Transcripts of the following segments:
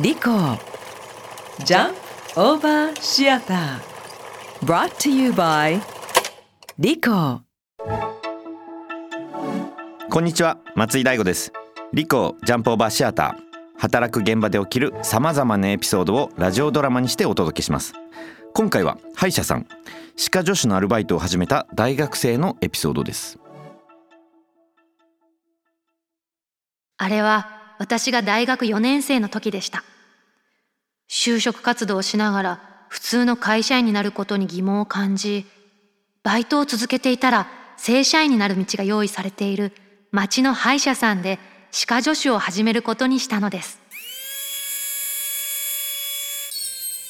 リコジャンオーバーシアター brought to you by リコこんにちは。松井大吾です。リコジャンプオーバーシアター働く現場で起きるさまざまなエピソードをラジオドラマにしてお届けします。今回は歯医者さん歯科助手のアルバイトを始めた大学生のエピソードです。あれは私が大学4年生の時でした。就職活動をしながら普通の会社員になることに疑問を感じ、バイトを続けていたら正社員になる道が用意されている町の歯医者さんで歯科助手を始めることにしたのです。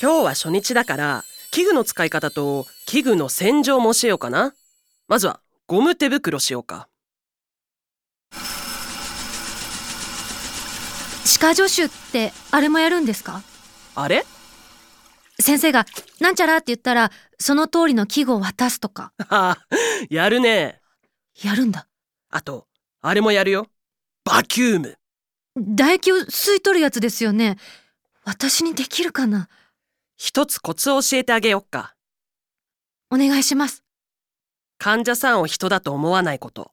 今日は初日だから器具の使い方と器具の洗浄も教えようかなまずはゴム手袋しようか歯科助手ってあれもやるんですか？あれ？先生がなんちゃらって言ったらその通りの器具を渡すとか。あやるね。やるんだ。あとあれもやるよ。バキューム。唾液を吸い取るやつですよね。私にできるかな？一つコツを教えてあげよっか。お願いします。患者さんを人だと思わないこと。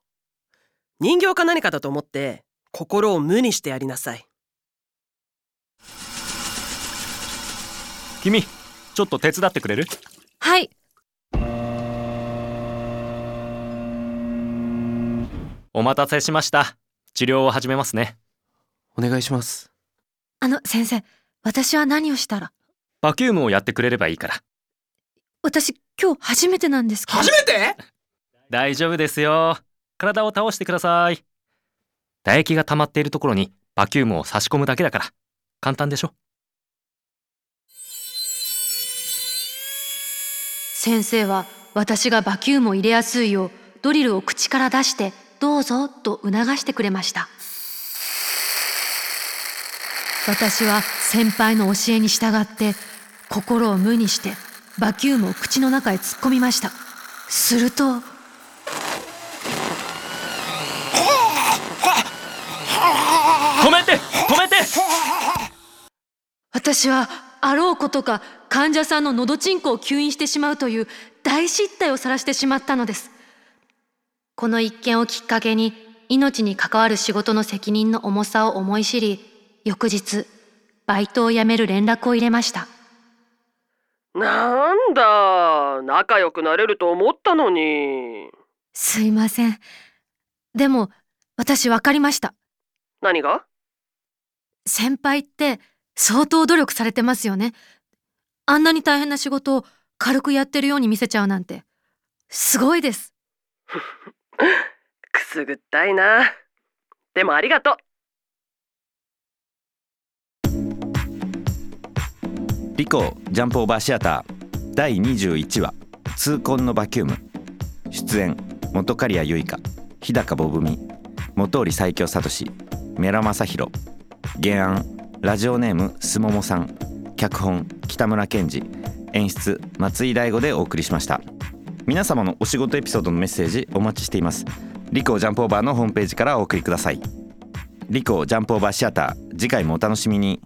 人形か何かだと思って心を無にしてやりなさい君ちょっと手伝ってくれる？はい。お待たせしました。治療を始めますね。お願いします。あの先生、私は何をしたら？バキュームをやってくれればいいから。私今日初めてなんですけど。めて？大丈夫ですよ。体を倒してください。唾液が溜まっているところにバキュームを差し込むだけだから。簡単でしょ？先生は私がバキュームを入れやすいようドリルを口から出してどうぞと促してくれました。私は先輩の教えに従って心を無にしてバキュームを口の中へ突っ込みました。すると止めて止めて。私はあろうことか患者さんの喉チンコを吸引してしまうという大失態を晒してしまったのです。この一件をきっかけに命に関わる仕事の責任の重さを思い知り翌日バイトを辞める連絡を入れました。なんだ仲良くなれると思ったのに。すいません。でも私分かりました。何が？先輩って相当努力されてますよねあんなに大変な仕事を軽くやってるように見せちゃうなんて。すごいです。くすぐったいな。でもありがとう。リコジャンプオーバーシアター第21話痛恨のバキューム。出演本刈谷結花日高ボブミ本織最強聡メラ正宏原案ラジオネームすももさん。脚本北村賢治演出松井大吾でお送りしました。皆様のお仕事エピソードのメッセージお待ちしています。リコジャンプオーバーのホームページからお送りください。リコジャンプオーバーシアター次回もお楽しみに。